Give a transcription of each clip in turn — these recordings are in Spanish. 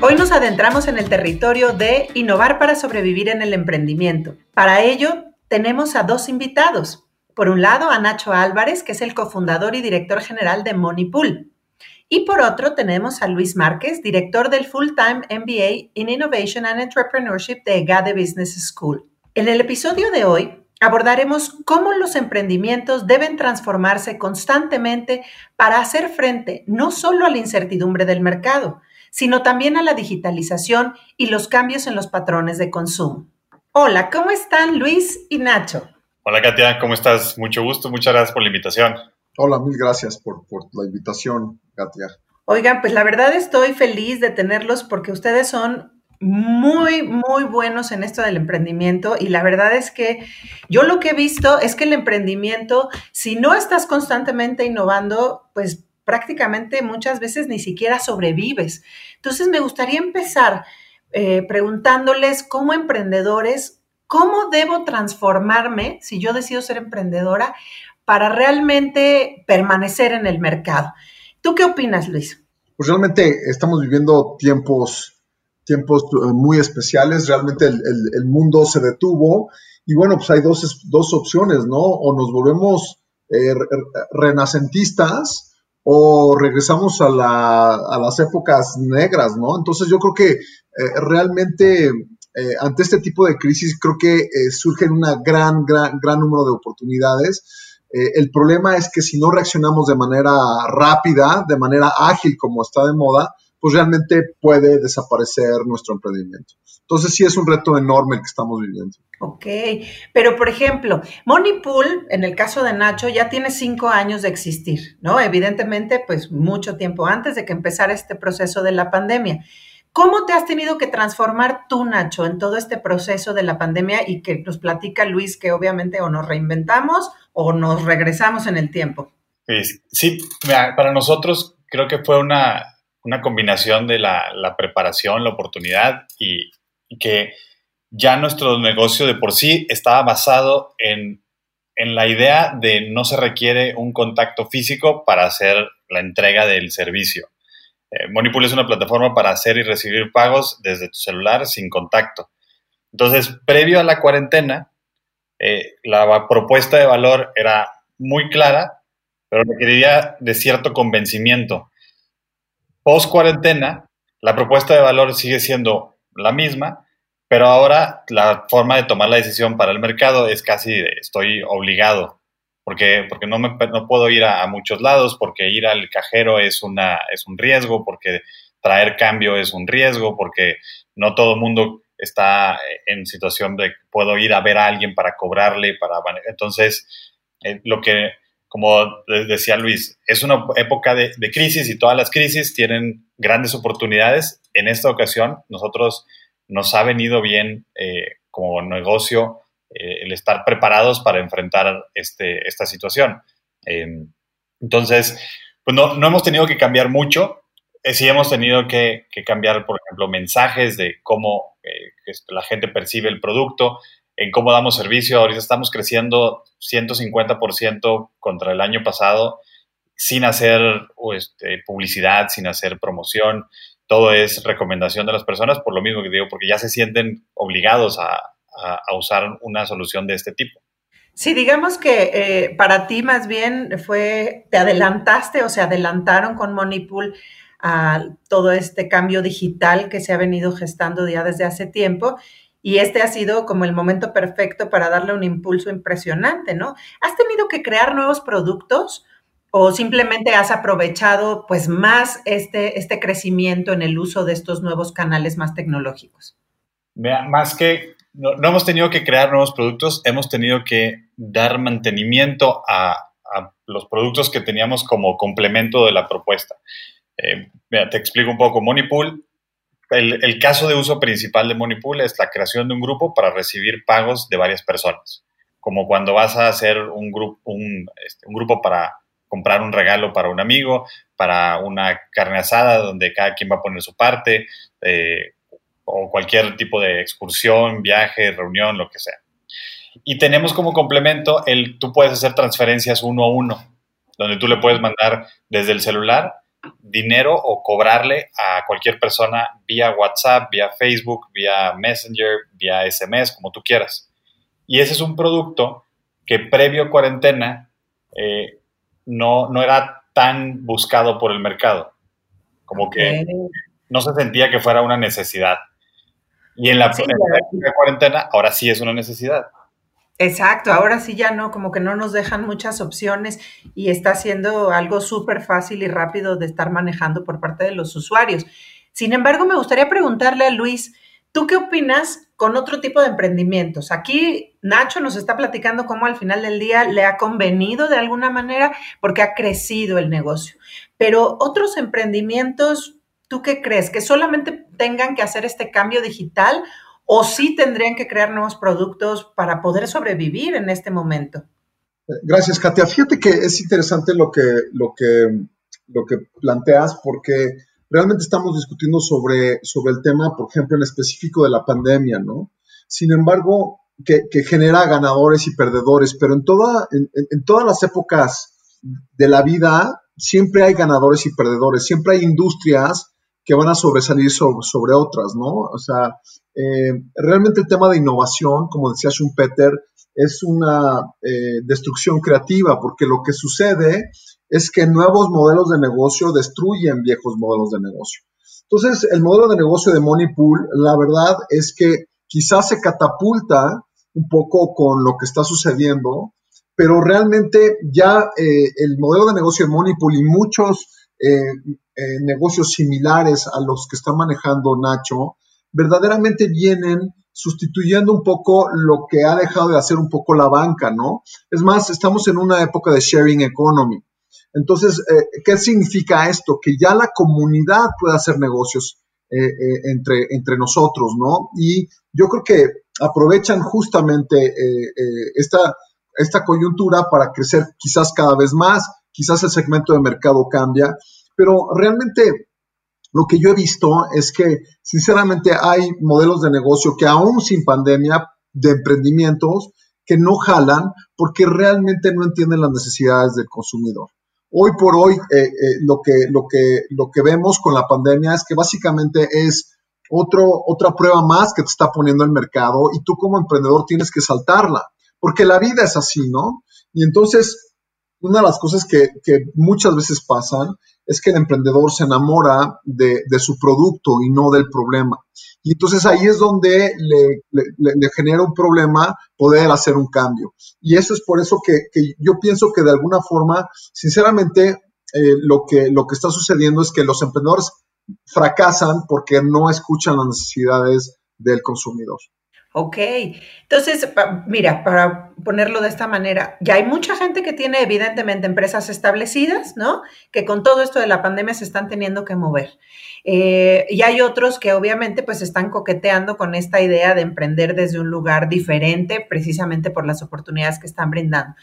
Hoy nos adentramos en el territorio de innovar para sobrevivir en el emprendimiento. Para ello, tenemos a dos invitados. Por un lado, a Nacho Álvarez, que es el cofundador y director general de Moneypool. Y por otro, tenemos a Luis Márquez, director del Full-Time MBA in Innovation and Entrepreneurship de GADE Business School. En el episodio de hoy abordaremos cómo los emprendimientos deben transformarse constantemente para hacer frente no solo a la incertidumbre del mercado, sino también a la digitalización y los cambios en los patrones de consumo. Hola, ¿cómo están Luis y Nacho? Hola Katia, ¿cómo estás? Mucho gusto, muchas gracias por la invitación. Hola, mil gracias por, la invitación, Katia. Oigan, pues la verdad estoy feliz de tenerlos porque ustedes son muy, muy buenos en esto del emprendimiento y la verdad es que yo lo que he visto es que el emprendimiento, si no estás constantemente innovando, pues prácticamente muchas veces ni siquiera sobrevives. Entonces me gustaría empezar eh, preguntándoles como emprendedores, ¿cómo debo transformarme si yo decido ser emprendedora para realmente permanecer en el mercado. ¿Tú qué opinas, Luis? Pues realmente estamos viviendo tiempos, tiempos eh, muy especiales, realmente el, mundo se detuvo y bueno, pues hay dos, dos opciones, ¿no? O nos volvemos eh, renacentistas o regresamos a, las épocas negras, ¿no? Entonces yo creo que eh, realmente ante este tipo de crisis creo que surgen una gran, gran, gran número de oportunidades eh, el problema es que si no reaccionamos de manera rápida, de manera ágil como está de moda, pues realmente puede desaparecer nuestro emprendimiento. Entonces sí es un reto enorme el que estamos viviendo. Ok, pero por ejemplo, Moneypool, en el caso de Nacho, ya tiene cinco años de existir, ¿no? Evidentemente, pues mucho tiempo antes de que empezara este proceso de la pandemia. ¿Cómo te has tenido que transformar tú, Nacho, en todo este proceso de la pandemia y que nos platica Luis que obviamente o nos reinventamos o nos regresamos en el tiempo? Sí, para nosotros creo que fue una, combinación de la, preparación, la oportunidad y, que ya nuestro negocio de por sí estaba basado en, en la idea de no se requiere un contacto físico para hacer la entrega del servicio. Eh, es una plataforma para hacer y recibir pagos desde tu celular sin contacto. Entonces, previo a la cuarentena, eh, la propuesta de valor era muy clara, pero requeriría de cierto convencimiento. Post cuarentena, la propuesta de valor sigue siendo la misma, pero ahora la forma de tomar la decisión para el mercado es casi de estoy obligado porque, porque no, me, no puedo ir a, muchos lados, porque ir al cajero es, una, es un riesgo, porque traer cambio es un riesgo, porque no todo el mundo está en situación de puedo ir a ver a alguien para cobrarle, para entonces eh, lo que como decía Luis, es una época de, crisis y todas las crisis tienen grandes oportunidades. En esta ocasión, nosotros nos ha venido bien eh, como negocio eh, el estar preparados para enfrentar este, esta situación. Em, entonces, pues no, no, hemos tenido que cambiar mucho. Eh, sí hemos tenido que, cambiar, por ejemplo, mensajes de cómo la gente percibe el producto, en cómo damos servicio. Ahorita estamos creciendo 150% contra el año pasado sin hacer este, publicidad, sin hacer promoción. Todo es recomendación de las personas, por lo mismo que digo, porque ya se sienten obligados a, usar una solución de este tipo. Sí, digamos que eh, para ti más bien fue, te adelantaste o se adelantaron con Moneypool a todo este cambio digital que se ha venido gestando ya desde hace tiempo y este ha sido como el momento perfecto para darle un impulso impresionante, ¿no? ¿Has tenido que crear nuevos productos o simplemente has aprovechado pues más este, este crecimiento en el uso de estos nuevos canales más tecnológicos? Más que no, hemos tenido que crear nuevos productos, hemos tenido que dar mantenimiento a, los productos que teníamos como complemento de la propuesta. Eh, te explico un poco. Moneypool el, caso de uso principal de Moneypool es la creación de un grupo para recibir pagos de varias personas, como cuando vas a hacer un, grupo, este, un grupo para comprar un regalo para un amigo, para una carne asada donde cada quien va a poner su parte, eh, o cualquier tipo de excursión, viaje, reunión, lo que sea. Y tenemos como complemento el, tú puedes hacer transferencias uno a uno, donde tú le puedes mandar desde el celular dinero o cobrarle a cualquier persona vía WhatsApp, vía Facebook, vía Messenger, vía SMS, como tú quieras. Y ese es un producto que previo cuarentena eh, no, no era tan buscado por el mercado. Como que no se sentía que fuera una necesidad. Y en la, en la cuarentena ahora sí es una necesidad. Exacto, ahora sí ya no, como que no nos dejan muchas opciones y está siendo algo súper fácil y rápido de estar manejando por parte de los usuarios. Sin embargo, me gustaría preguntarle a Luis, ¿tú qué opinas con otro tipo de emprendimientos? Aquí Nacho nos está platicando cómo al final del día le ha convenido de alguna manera porque ha crecido el negocio. Pero otros emprendimientos, ¿tú qué crees? ¿Que solamente tengan que hacer este cambio digital o sí tendrían que crear nuevos productos para poder sobrevivir en este momento. Gracias, Katia. Fíjate que es interesante lo que, lo que, lo que planteas porque realmente estamos discutiendo sobre, sobre el tema, por ejemplo, en específico de la pandemia, ¿no? Sin embargo, que, genera ganadores y perdedores, pero en, toda, en, todas las épocas de la vida siempre hay ganadores y perdedores, siempre hay industrias que van a sobresalir sobre, otras, ¿no? O sea, eh, realmente el tema de innovación, como decía Schumpeter, es una eh, destrucción creativa, porque lo que sucede es que nuevos modelos de negocio destruyen viejos modelos de negocio. Entonces, el modelo de negocio de Moneypool, la verdad es que quizás se catapulta un poco con lo que está sucediendo, pero realmente ya eh, el modelo de negocio de Moneypool y muchos negocios similares a los que está manejando Nacho, verdaderamente vienen sustituyendo un poco lo que ha dejado de hacer un poco la banca, ¿no? Es más, estamos en una época de sharing economy. Entonces, eh, ¿qué significa esto? Que ya la comunidad puede hacer negocios eh, eh, entre, entre nosotros, ¿no? Y yo creo que aprovechan justamente esta, esta coyuntura para crecer quizás cada vez más, quizás el segmento de mercado cambia, pero realmente lo que yo he visto es que, sinceramente, hay modelos de negocio que aún sin pandemia, de emprendimientos, que no jalan porque realmente no entienden las necesidades del consumidor. Hoy por hoy, eh, eh, lo, que, lo, que, lo que vemos con la pandemia es que básicamente es otro, otra prueba más que te está poniendo el mercado y tú como emprendedor tienes que saltarla, porque la vida es así, ¿no? Y entonces, una de las cosas que, muchas veces pasan es que el emprendedor se enamora de, su producto y no del problema. Y entonces ahí es donde le, genera un problema poder hacer un cambio. Y eso es por eso que, yo pienso que de alguna forma, sinceramente, eh, lo, que, lo que está sucediendo es que los emprendedores fracasan porque no escuchan las necesidades del consumidor. Ok, entonces, mira, para ponerlo de esta manera, ya hay mucha gente que tiene evidentemente empresas establecidas, ¿no? Que con todo esto de la pandemia se están teniendo que mover. Eh, y hay otros que obviamente pues están coqueteando con esta idea de emprender desde un lugar diferente, precisamente por las oportunidades que están brindando.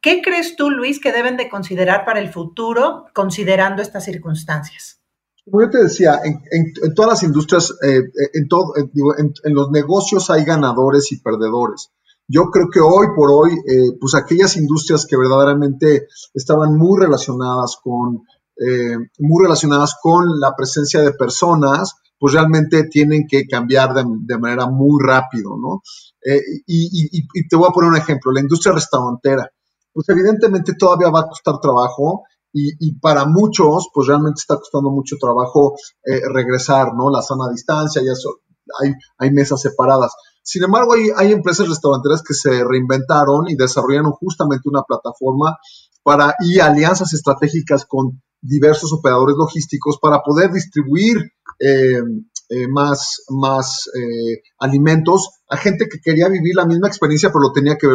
¿Qué crees tú, Luis, que deben de considerar para el futuro considerando estas circunstancias? Como yo te decía, en, todas las industrias, eh, eh, en, todo, eh, en, los negocios hay ganadores y perdedores. Yo creo que hoy por hoy, pues aquellas industrias que verdaderamente estaban muy relacionadas con, muy relacionadas con la presencia de personas, pues realmente tienen que cambiar de, manera muy rápido, ¿no? y, y te voy a poner un ejemplo, la industria restaurantera, pues evidentemente todavía va a costar trabajo y, para muchos, pues realmente está costando mucho trabajo eh, regresar, ¿no? La sana distancia, ya hay, hay mesas separadas. Sin embargo, hay, hay empresas restauranteras que se reinventaron y desarrollaron justamente una plataforma para y alianzas estratégicas con diversos operadores logísticos para poder distribuir eh, eh, más, más alimentos a gente que quería vivir la misma experiencia, pero lo tenía que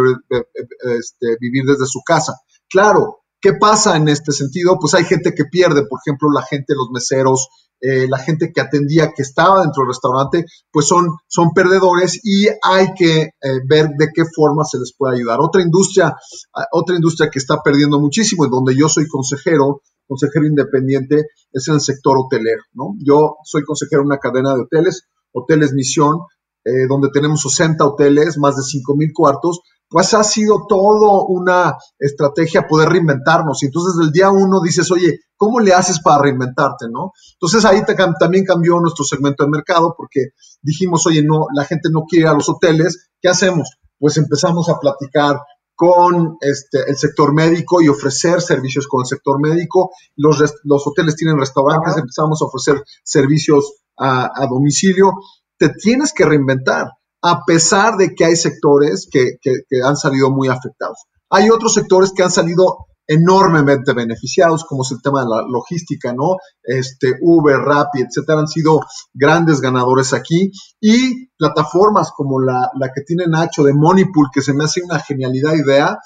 este, vivir desde su casa. Claro, ¿Qué pasa en este sentido? Pues hay gente que pierde, por ejemplo, la gente, los meseros, eh, la gente que atendía, que estaba dentro del restaurante, pues son, son perdedores y hay que eh, ver de qué forma se les puede ayudar. Otra industria, ah, otra industria que está perdiendo muchísimo, y donde yo soy consejero, consejero independiente, es en el sector hotelero, ¿no? Yo soy consejero en una cadena de hoteles, Hoteles Misión, eh, donde tenemos 60 hoteles, más de 5 mil cuartos, pues ha sido todo una estrategia poder reinventarnos. Y entonces del día uno dices, oye, ¿cómo le haces para reinventarte, no? Entonces ahí también cambió nuestro segmento de mercado porque dijimos, oye, no, la gente no quiere ir a los hoteles, ¿qué hacemos? Pues empezamos a platicar con este, el sector médico y ofrecer servicios con el sector médico. Los, los hoteles tienen restaurantes, empezamos a ofrecer servicios a, a domicilio. Te tienes que reinventar a pesar de que hay sectores que, han salido muy afectados. Hay otros sectores que han salido enormemente beneficiados, como es el tema de la logística, ¿no? Este, Uber, Rappi, etcétera, han sido grandes ganadores aquí. Y plataformas como la, la que tiene Nacho de Moneypool, que se me hace una genialidad idea,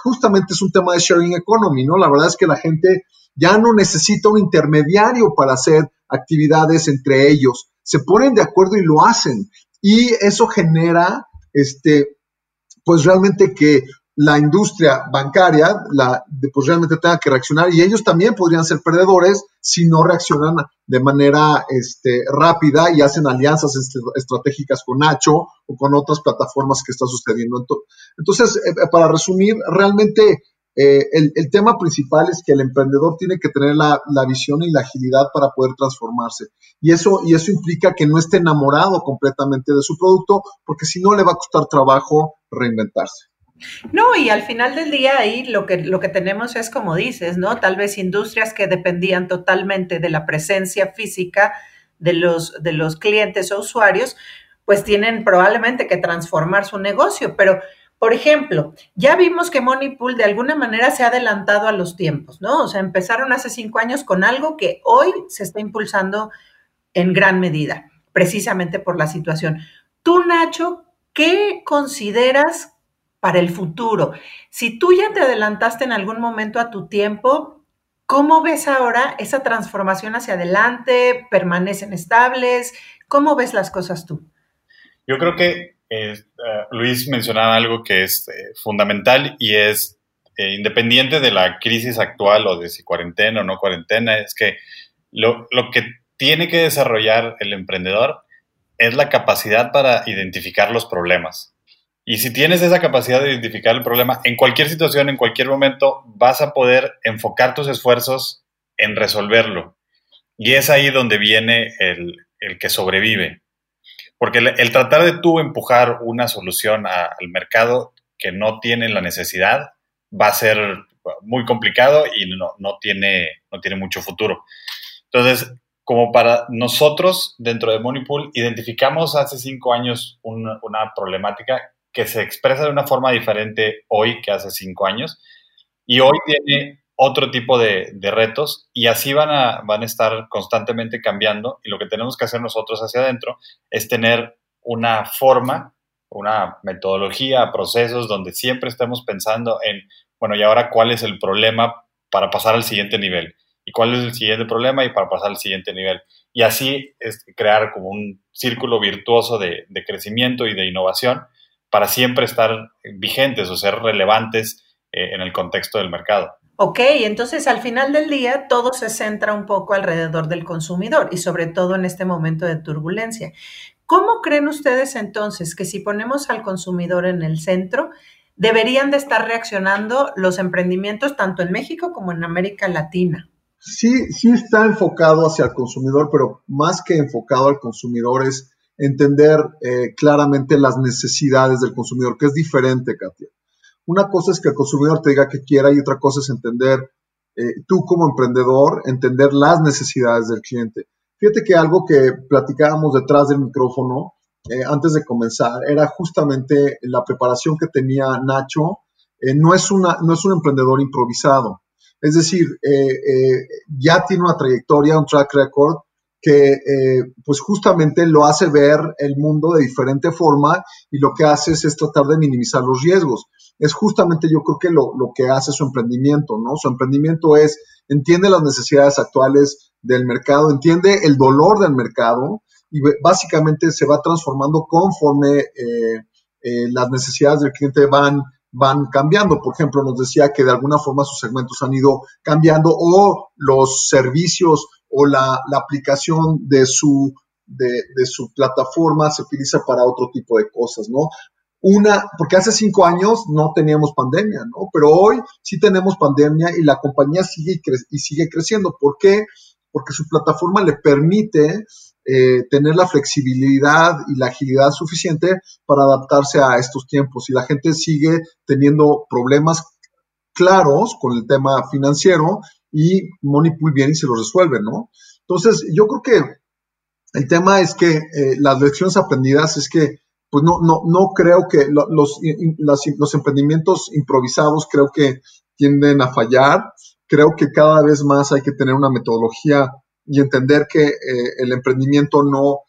justamente es un tema de sharing economy, ¿no? La verdad es que la gente ya no necesita un intermediario para hacer actividades entre ellos. Se ponen de acuerdo y lo hacen y eso genera, este, pues realmente que la industria bancaria la, pues realmente tenga que reaccionar y ellos también podrían ser perdedores si no reaccionan de manera este, rápida y hacen alianzas estratégicas con Nacho o con otras plataformas que está sucediendo. Entonces, eh, para resumir, realmente eh, el, tema principal es que el emprendedor tiene que tener la, visión y la agilidad para poder transformarse. Y eso, y eso implica que no esté enamorado completamente de su producto, porque si no le va a costar trabajo reinventarse. No, y al final del día ahí lo que, lo que tenemos es, como dices, ¿no? Tal vez industrias que dependían totalmente de la presencia física de los, de los clientes o usuarios, pues tienen probablemente que transformar su negocio, pero por ejemplo, ya vimos que Moneypool de alguna manera se ha adelantado a los tiempos, ¿no? O sea, empezaron hace cinco años con algo que hoy se está impulsando en gran medida, precisamente por la situación. Tú, Nacho, ¿qué consideras para el futuro? Si tú ya te adelantaste en algún momento a tu tiempo, ¿cómo ves ahora esa transformación hacia adelante? ¿Permanecen estables? ¿Cómo ves las cosas tú? Yo creo que eh, Luis mencionaba algo que es eh, fundamental y es eh, independiente de la crisis actual o de si cuarentena o no cuarentena, es que lo, lo que tiene que desarrollar el emprendedor es la capacidad para identificar los problemas. Y si tienes esa capacidad de identificar el problema, en cualquier situación, en cualquier momento, vas a poder enfocar tus esfuerzos en resolverlo. Y es ahí donde viene el, el que sobrevive. Porque el, tratar de tú empujar una solución al mercado que no tiene la necesidad va a ser muy complicado y no, no, tiene, no tiene mucho futuro. Entonces, como para nosotros dentro de Moneypool, identificamos hace cinco años una problemática que se expresa de una forma diferente hoy que hace cinco años y hoy tiene otro tipo de, retos y así van a, van a estar constantemente cambiando y lo que tenemos que hacer nosotros hacia adentro es tener una forma, una metodología, procesos donde siempre estemos pensando en, bueno, y ahora cuál es el problema para pasar al siguiente nivel y cuál es el siguiente problema y para pasar al siguiente nivel. Y así es crear como un círculo virtuoso de, crecimiento y de innovación para siempre estar vigentes o ser relevantes eh, en el contexto del mercado. Ok, entonces al final del día todo se centra un poco alrededor del consumidor y sobre todo en este momento de turbulencia. ¿Cómo creen ustedes entonces que si ponemos al consumidor en el centro, deberían de estar reaccionando los emprendimientos tanto en México como en América Latina? Sí, sí está enfocado hacia el consumidor, pero más que enfocado al consumidor es entender eh, claramente las necesidades del consumidor, que es diferente, Katia. Una cosa es que el consumidor te diga que quiera y otra cosa es entender, eh, tú como emprendedor, entender las necesidades del cliente. Fíjate que algo que platicábamos detrás del micrófono eh, antes de comenzar era justamente la preparación que tenía Nacho. Eh, no, es una, no es un emprendedor improvisado. Es decir, ya tiene una trayectoria, un track record que eh, pues justamente lo hace ver el mundo de diferente forma y lo que hace es, tratar de minimizar los riesgos. Es justamente yo creo que lo, lo, que hace su emprendimiento, ¿no? Su emprendimiento es, entiende las necesidades actuales del mercado, entiende el dolor del mercado y básicamente se va transformando conforme eh, eh, las necesidades del cliente van van cambiando. Por ejemplo, nos decía que de alguna forma sus segmentos han ido cambiando o los servicios o la, aplicación de su, de, su plataforma se utiliza para otro tipo de cosas, ¿no? Una, porque hace cinco años no teníamos pandemia, ¿no? Pero hoy sí tenemos pandemia y la compañía sigue sigue creciendo. ¿Por qué? Porque su plataforma le permite eh, tener la flexibilidad y la agilidad suficiente para adaptarse a estos tiempos. Y la gente sigue teniendo problemas claros con el tema financiero y Moneypool viene y se lo resuelve, ¿no? Entonces, yo creo que el tema es que eh, las lecciones aprendidas es que, pues no, no, no creo que los, los emprendimientos improvisados creo que tienden a fallar. Creo que cada vez más hay que tener una metodología y entender que eh, el emprendimiento no,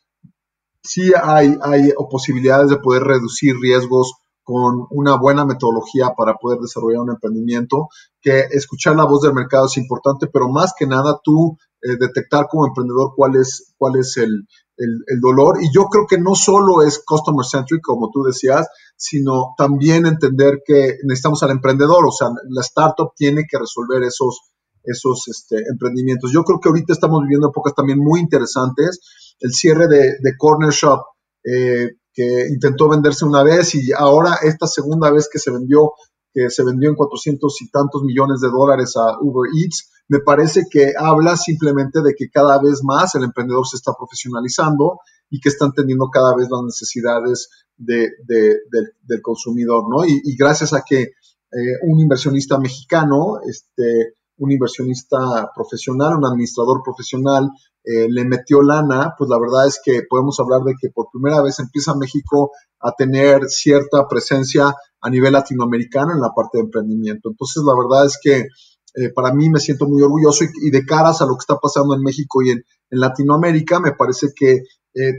sí hay, hay posibilidades de poder reducir riesgos con una buena metodología para poder desarrollar un emprendimiento, que escuchar la voz del mercado es importante, pero más que nada tú eh, detectar como emprendedor cuál es, cuál es el, el, dolor. Y yo creo que no solo es customer centric, como tú decías, sino también entender que necesitamos al emprendedor, o sea, la startup tiene que resolver esos, esos este, emprendimientos. Yo creo que ahorita estamos viviendo épocas también muy interesantes. El cierre de, Corner Shop, eh, que intentó venderse una vez y ahora esta segunda vez que se vendió, que se vendió en 400 y tantos millones de dólares a Uber Eats, me parece que habla simplemente de que cada vez más el emprendedor se está profesionalizando y que están teniendo cada vez las necesidades de, del consumidor, ¿no? Y, gracias a que eh, un inversionista mexicano, este, un inversionista profesional, un administrador profesional, eh, le metió lana, pues la verdad es que podemos hablar de que por primera vez empieza México a tener cierta presencia a nivel latinoamericano en la parte de emprendimiento. Entonces, la verdad es que eh, para mí me siento muy orgulloso y, de caras a lo que está pasando en México y en, Latinoamérica, me parece que eh,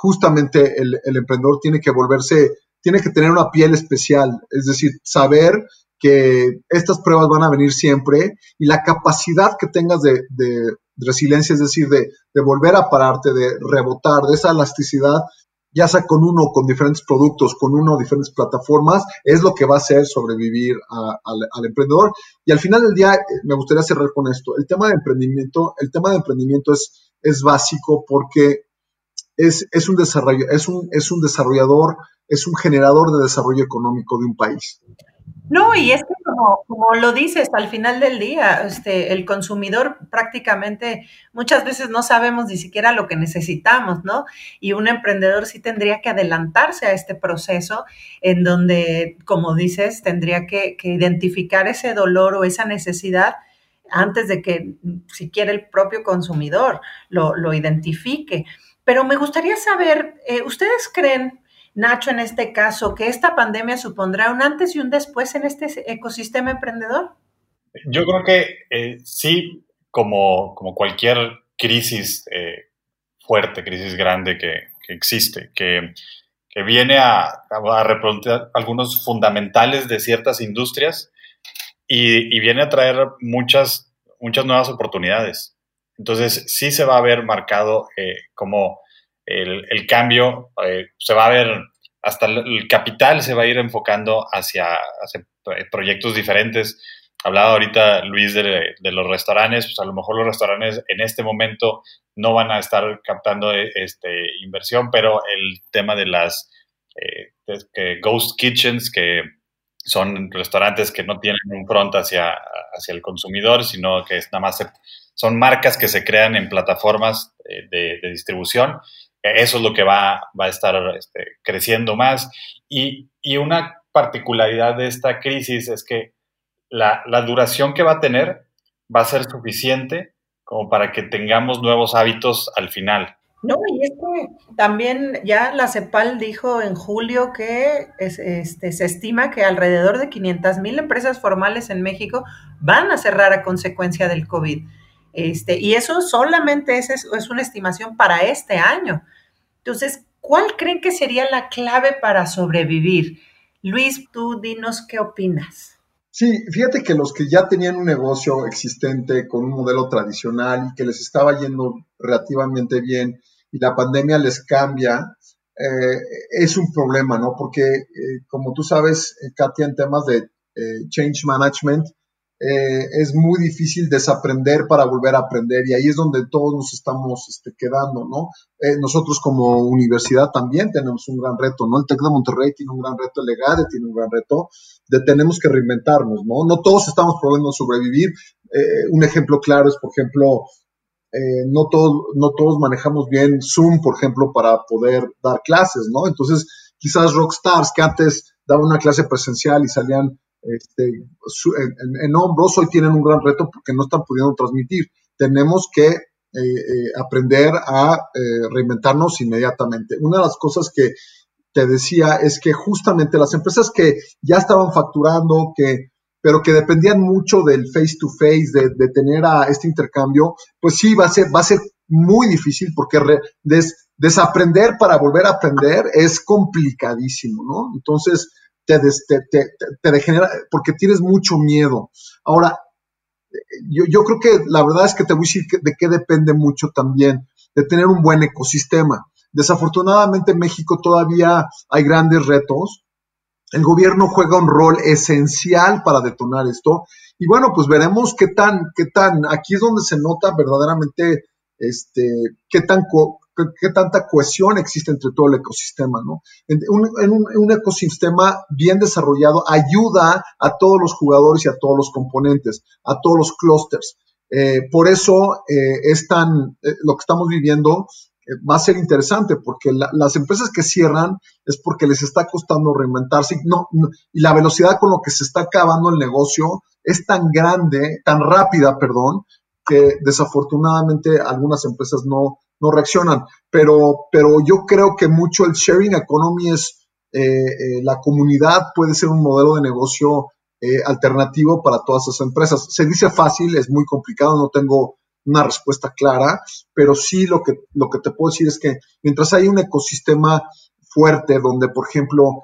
justamente el, el emprendedor tiene que volverse, tiene que tener una piel especial, es decir, saber que estas pruebas van a venir siempre y la capacidad que tengas de, resiliencia, es decir, de, volver a pararte, de rebotar, de esa elasticidad, ya sea con uno, con diferentes productos, con uno, diferentes plataformas, es lo que va a hacer sobrevivir al, emprendedor. Y al final del día, eh, me gustaría cerrar con esto. El tema de emprendimiento, el tema de emprendimiento es, es básico porque es, es, un desarrollo, es, un, es un desarrollador, es un generador de desarrollo económico de un país. No, y es que como, lo dices, al final del día, este, el consumidor prácticamente muchas veces no sabemos ni siquiera lo que necesitamos, ¿no? Y un emprendedor sí tendría que adelantarse a este proceso en donde, como dices, tendría que, identificar ese dolor o esa necesidad antes de que siquiera el propio consumidor lo, identifique. Pero me gustaría saber, eh, ¿ustedes creen Nacho, en este caso, que esta pandemia supondrá un antes y un después en este ecosistema emprendedor? Yo creo que eh, sí, como, como, cualquier crisis eh, fuerte, crisis grande que, existe, que, viene a, a replantear algunos fundamentales de ciertas industrias y, viene a traer muchas, muchas nuevas oportunidades. Entonces, sí se va a ver marcado eh, como el, cambio eh, se va a ver, hasta el, capital se va a ir enfocando hacia, proyectos diferentes. Hablaba ahorita Luis de, los restaurantes, pues a lo mejor los restaurantes en este momento no van a estar captando eh, este, inversión, pero el tema de las eh, ghost kitchens, que son restaurantes que no tienen un front hacia, hacia el consumidor, sino que es nada más son marcas que se crean en plataformas de, de distribución eso es lo que va, a estar este, creciendo más. Y, una particularidad de esta crisis es que la, duración que va a tener va a ser suficiente como para que tengamos nuevos hábitos al final. No, y es que también ya la CEPAL dijo en julio que este, se estima que alrededor de 500 mil empresas formales en México van a cerrar a consecuencia del COVID. Este, y eso solamente es, es una estimación para este año. Entonces, ¿cuál creen que sería la clave para sobrevivir? Luis, tú dinos qué opinas. Sí, fíjate que los que ya tenían un negocio existente con un modelo tradicional y que les estaba yendo relativamente bien y la pandemia les cambia, eh, es un problema, ¿no? Porque, eh, como tú sabes, eh, Katia, en temas de change management, es muy difícil desaprender para volver a aprender y ahí es donde todos nos estamos este, quedando, ¿no? nosotros como universidad también tenemos un gran reto, ¿no? El TEC de Monterrey tiene un gran reto, el Legade tiene un gran reto de tenemos que reinventarnos, ¿no? No todos estamos probando sobrevivir. un ejemplo claro es, por ejemplo, eh, no, todos, no todos manejamos bien Zoom, por ejemplo, para poder dar clases, ¿no? Entonces, quizás rockstars que antes daban una clase presencial y salían este, en, hombros, hoy tienen un gran reto porque no están pudiendo transmitir. Tenemos que eh, eh, aprender a reinventarnos inmediatamente. Una de las cosas que te decía es que justamente las empresas que ya estaban facturando, que pero que dependían mucho del face to face, de, tener a este intercambio, pues sí, va a ser, va a ser muy difícil porque desaprender para volver a aprender es complicadísimo, ¿no? Entonces, te, te, te, degenera, porque tienes mucho miedo. Ahora, yo, yo, creo que la verdad es que te voy a decir de qué depende mucho también, de tener un buen ecosistema. Desafortunadamente en México todavía hay grandes retos, el gobierno juega un rol esencial para detonar esto. Y bueno, pues veremos qué tan, qué tan, aquí es donde se nota verdaderamente este, qué, tan qué, tanta cohesión existe entre todo el ecosistema, ¿no? En un, ecosistema bien desarrollado ayuda a todos los jugadores y a todos los componentes, a todos los clusters. Eh, por eso eh, es tan, eh, lo que estamos viviendo va a ser interesante porque las empresas que cierran es porque les está costando reinventarse no, y la velocidad con lo que se está acabando el negocio es tan grande, tan rápida, perdón, que desafortunadamente algunas empresas no, no reaccionan. Pero, pero yo creo que mucho el sharing economy es, eh, eh, la comunidad puede ser un modelo de negocio alternativo para todas esas empresas. Se dice fácil, es muy complicado, no tengo una respuesta clara, pero sí lo que, lo que te puedo decir es que mientras hay un ecosistema fuerte donde, por ejemplo,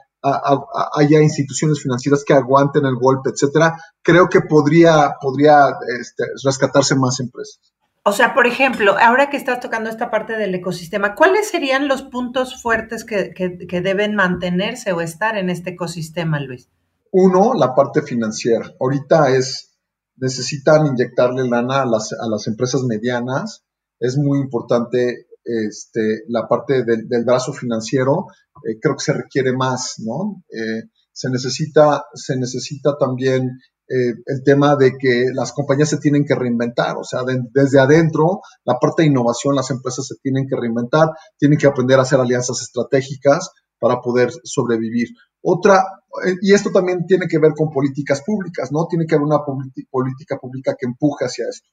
haya instituciones financieras que aguanten el golpe, etcétera, creo que podría, podría este, rescatarse más empresas. O sea, por ejemplo, ahora que estás tocando esta parte del ecosistema, ¿cuáles serían los puntos fuertes que, deben mantenerse o estar en este ecosistema, Luis? Uno, la parte financiera. Ahorita es necesitan inyectarle lana a las, a las empresas medianas. Es muy importante este, la parte del, brazo financiero. Eh, creo que se requiere más, ¿no? Eh, se, necesita, se necesita también eh, el tema de que las compañías se tienen que reinventar, o sea, desde adentro, la parte de innovación, las empresas se tienen que reinventar, tienen que aprender a hacer alianzas estratégicas para poder sobrevivir. Otra, eh, y esto también tiene que ver con políticas públicas, ¿no? Tiene que haber una política pública que empuje hacia esto.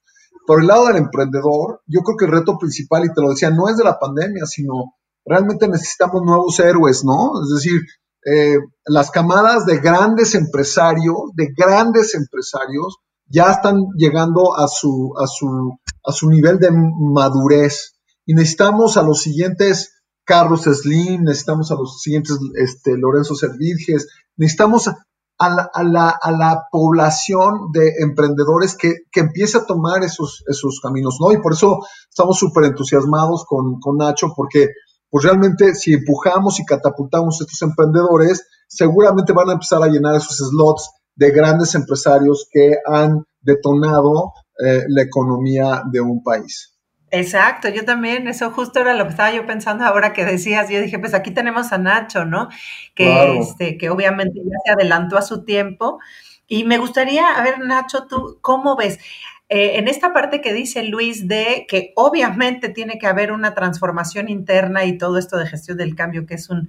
Por el lado del emprendedor, yo creo que el reto principal, y te lo decía, no es de la pandemia, sino realmente necesitamos nuevos héroes, ¿no? Es decir, eh, las camadas de grandes empresarios, de grandes empresarios, ya están llegando a su, a su, a su nivel de madurez. Y necesitamos a los siguientes Carlos Slim, necesitamos a los siguientes este, Lorenzo Servirges, necesitamos a la, a, la, a la, población de emprendedores que, que, empiece a tomar esos, esos caminos, ¿no? Y por eso estamos súper entusiasmados con, con, Nacho, porque pues realmente si empujamos y catapultamos a estos emprendedores, seguramente van a empezar a llenar esos slots de grandes empresarios que han detonado eh, la economía de un país. Exacto, yo también, eso justo era lo que estaba yo pensando ahora que decías, yo dije, pues aquí tenemos a Nacho, ¿no? Que, este, que obviamente ya se adelantó a su tiempo. Y me gustaría, a ver, Nacho, tú, ¿cómo ves? Eh, en esta parte que dice Luis de que obviamente tiene que haber una transformación interna y todo esto de gestión del cambio, que es un,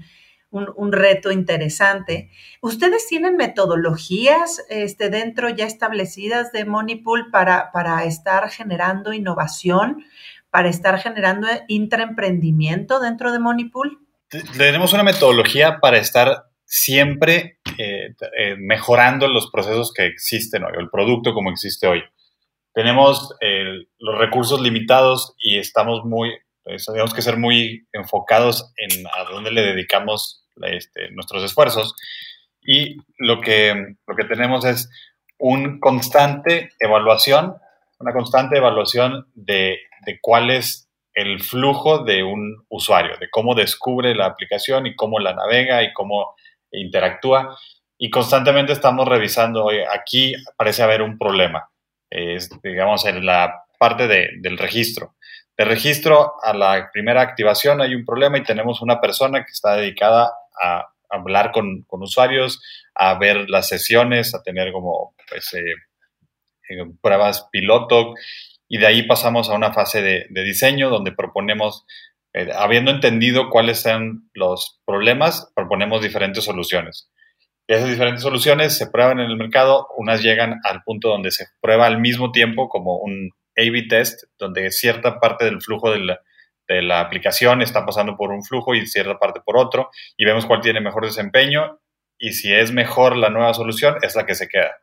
un, reto interesante. ¿Ustedes tienen metodologías este, dentro ya establecidas de Moneypool para, para estar generando innovación, para estar generando intraemprendimiento dentro de Moneypool? Tenemos una metodología para estar siempre eh, eh, mejorando los procesos que existen hoy, el producto como existe hoy. Tenemos los recursos limitados y estamos muy, pues, tenemos que ser muy enfocados en a dónde le dedicamos este, nuestros esfuerzos. Y lo que, lo que tenemos es un constante evaluación, una constante evaluación de, de cuál es el flujo de un usuario, de cómo descubre la aplicación y cómo la navega y cómo interactúa. Y constantemente estamos revisando, aquí parece haber un problema, es, digamos, en la parte de, del registro. De registro a la primera activación hay un problema y tenemos una persona que está dedicada a hablar con, con usuarios, a ver las sesiones, a tener como pues, eh, eh, pruebas piloto y de ahí pasamos a una fase de, diseño donde proponemos, eh, habiendo entendido cuáles son los problemas, proponemos diferentes soluciones. Esas diferentes soluciones se prueban en el mercado, unas llegan al punto donde se prueba al mismo tiempo como un A-B test, donde cierta parte del flujo de la, de la aplicación está pasando por un flujo y cierta parte por otro, y vemos cuál tiene mejor desempeño, y si es mejor la nueva solución, es la que se queda.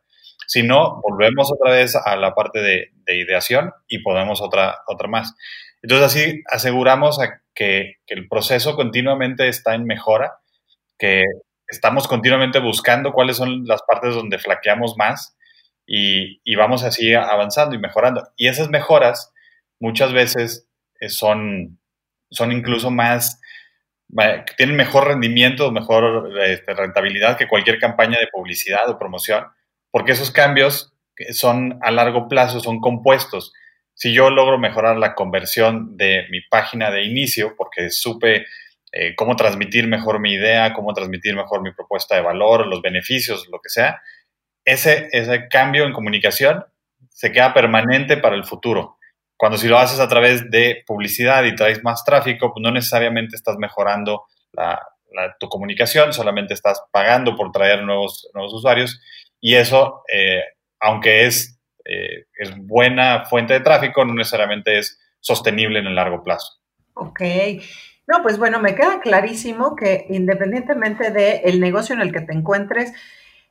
Si no, volvemos otra vez a la parte de, ideación y ponemos otra, otra más. Entonces así aseguramos que, el proceso continuamente está en mejora, que estamos continuamente buscando cuáles son las partes donde flaqueamos más y, y vamos así avanzando y mejorando. Y esas mejoras muchas veces eh, son, son incluso más, tienen mejor rendimiento, mejor este, rentabilidad que cualquier campaña de publicidad o promoción, porque esos cambios son a largo plazo, son compuestos. Si yo logro mejorar la conversión de mi página de inicio, porque supe eh, cómo transmitir mejor mi idea, cómo transmitir mejor mi propuesta de valor, los beneficios, lo que sea, ese, ese cambio en comunicación se queda permanente para el futuro. Cuando si lo haces a través de publicidad y traes más tráfico, pues no necesariamente estás mejorando tu comunicación, solamente estás pagando por traer nuevos, nuevos usuarios y eso, eh, aunque es, eh, es buena fuente de tráfico, no necesariamente es sostenible en el largo plazo. Ok. No, pues bueno, me queda clarísimo que independientemente del negocio en el que te encuentres,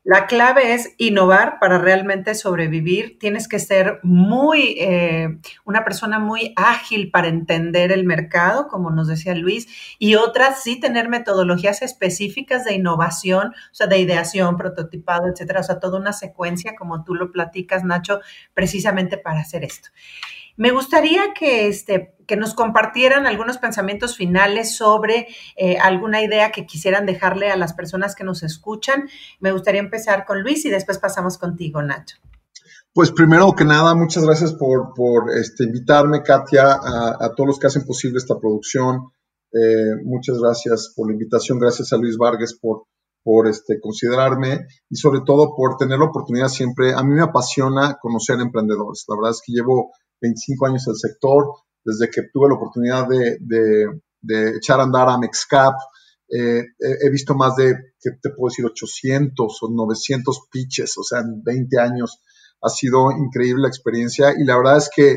la clave es innovar para realmente sobrevivir. Tienes que ser muy, eh, una persona muy ágil para entender el mercado, como nos decía Luis, y otras sí tener metodologías específicas de innovación, o sea, de ideación, prototipado, etcétera. O sea, toda una secuencia, como tú lo platicas, Nacho, precisamente para hacer esto. Me gustaría que, este, que nos compartieran algunos pensamientos finales sobre eh, alguna idea que quisieran dejarle a las personas que nos escuchan. Me gustaría empezar con Luis y después pasamos contigo, Nacho. Pues primero que nada, muchas gracias por, este, invitarme, Katia, a, todos los que hacen posible esta producción. Eh, muchas gracias por la invitación, gracias a Luis Vargas por, por este, considerarme y sobre todo por tener la oportunidad siempre. A mí me apasiona conocer emprendedores. La verdad es que llevo 25 años el sector, desde que tuve la oportunidad de, echar a andar a Mexcap. Eh, he, visto más de, ¿qué te puedo decir?, 800 o 900 pitches, o sea, en 20 años. Ha sido increíble la experiencia y la verdad es que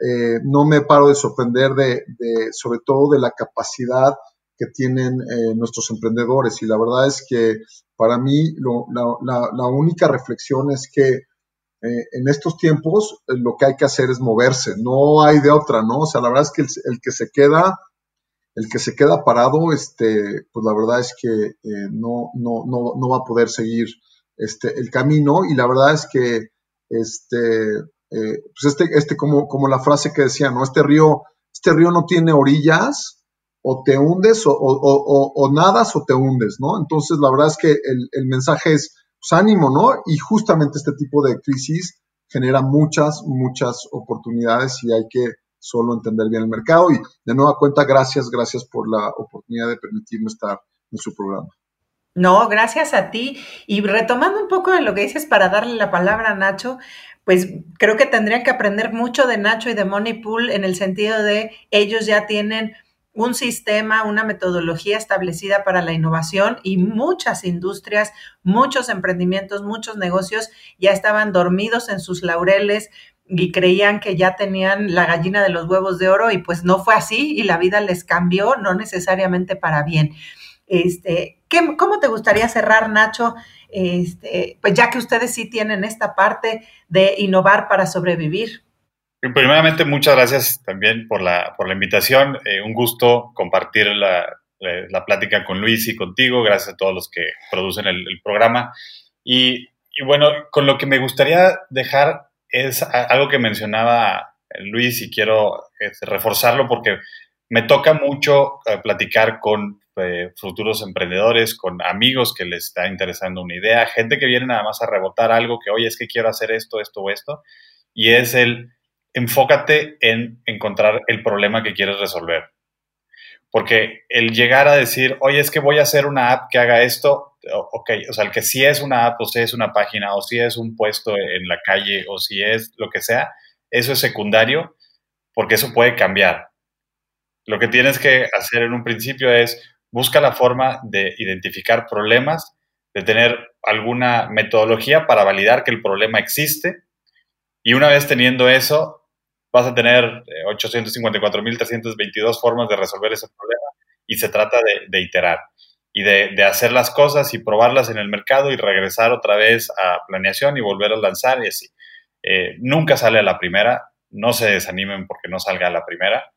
eh, no me paro de sorprender de, sobre todo de la capacidad que tienen eh, nuestros emprendedores. Y la verdad es que para mí la, única reflexión es que eh, en estos tiempos eh, lo que hay que hacer es moverse, no hay de otra, ¿no? O sea, la verdad es que el, que se queda, el que se queda parado, este, pues la verdad es que eh, no, no, no, no, va a poder seguir este, el camino y la verdad es que este, pues este, este como, como la frase que decía, ¿no? Este río, este río no tiene orillas, o te hundes o, o, o, nadas o te hundes, ¿no? Entonces, la verdad es que el, el mensaje es, pues, ánimo, ¿no? Y justamente este tipo de crisis genera muchas, muchas oportunidades y hay que solo entender bien el mercado. Y de nueva cuenta, gracias, gracias por la oportunidad de permitirme estar en su programa. No, gracias a ti. Y retomando un poco de lo que dices para darle la palabra a Nacho, pues creo que tendría que aprender mucho de Nacho y de Moneypool en el sentido de ellos ya tienen un sistema, una metodología establecida para la innovación y muchas industrias, muchos emprendimientos, muchos negocios ya estaban dormidos en sus laureles y creían que ya tenían la gallina de los huevos de oro y pues no fue así y la vida les cambió, no necesariamente para bien. Este, ¿qué, ¿Cómo te gustaría cerrar, Nacho? Este, pues ya que ustedes sí tienen esta parte de innovar para sobrevivir. Primeramente, muchas gracias también por la, por la invitación. Eh, un gusto compartir la, la, plática con Luis y contigo. Gracias a todos los que producen el, programa. Y, y, bueno, con lo que me gustaría dejar es algo que mencionaba Luis y quiero este, reforzarlo porque me toca mucho eh, platicar con eh, futuros emprendedores, con amigos que les está interesando una idea, gente que viene nada más a rebotar algo que, oye, es que quiero hacer esto, esto o esto. Y es el enfócate en encontrar el problema que quieres resolver. Porque el llegar a decir, oye, es que voy a hacer una app que haga esto, ok, o sea, el que si es una app o si es una página o si es un puesto en la calle o si es lo que sea, eso es secundario porque eso puede cambiar. Lo que tienes que hacer en un principio es busca la forma de identificar problemas, de tener alguna metodología para validar que el problema existe y una vez teniendo eso, vas a tener 854.322 eh, formas de resolver ese problema y se trata de, iterar y de, hacer las cosas y probarlas en el mercado y regresar otra vez a planeación y volver a lanzar y así. Eh, nunca sale a la primera, no se desanimen porque no salga a la primera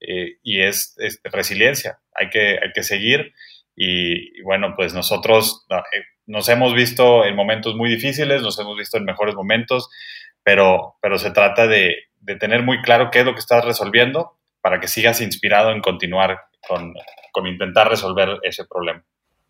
eh, y es, resiliencia, hay que, hay que seguir y, bueno, pues nosotros nos hemos visto en momentos muy difíciles, nos hemos visto en mejores momentos, pero, pero se trata de, de, tener muy claro qué es lo que estás resolviendo para que sigas inspirado en continuar con, con intentar resolver ese problema.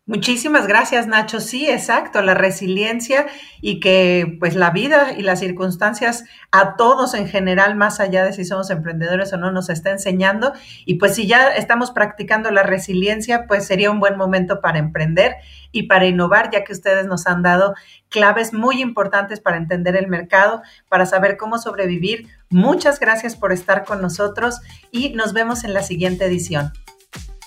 Muchísimas gracias, Nacho. Sí, exacto, la resiliencia y que pues la vida y las circunstancias a todos en general, más allá de si somos emprendedores o no, nos está enseñando. Y pues si ya estamos practicando la resiliencia, pues sería un buen momento para emprender y para innovar, ya que ustedes nos han dado claves muy importantes para entender el mercado, para saber cómo sobrevivir. Muchas gracias por estar con nosotros y nos vemos en la siguiente edición.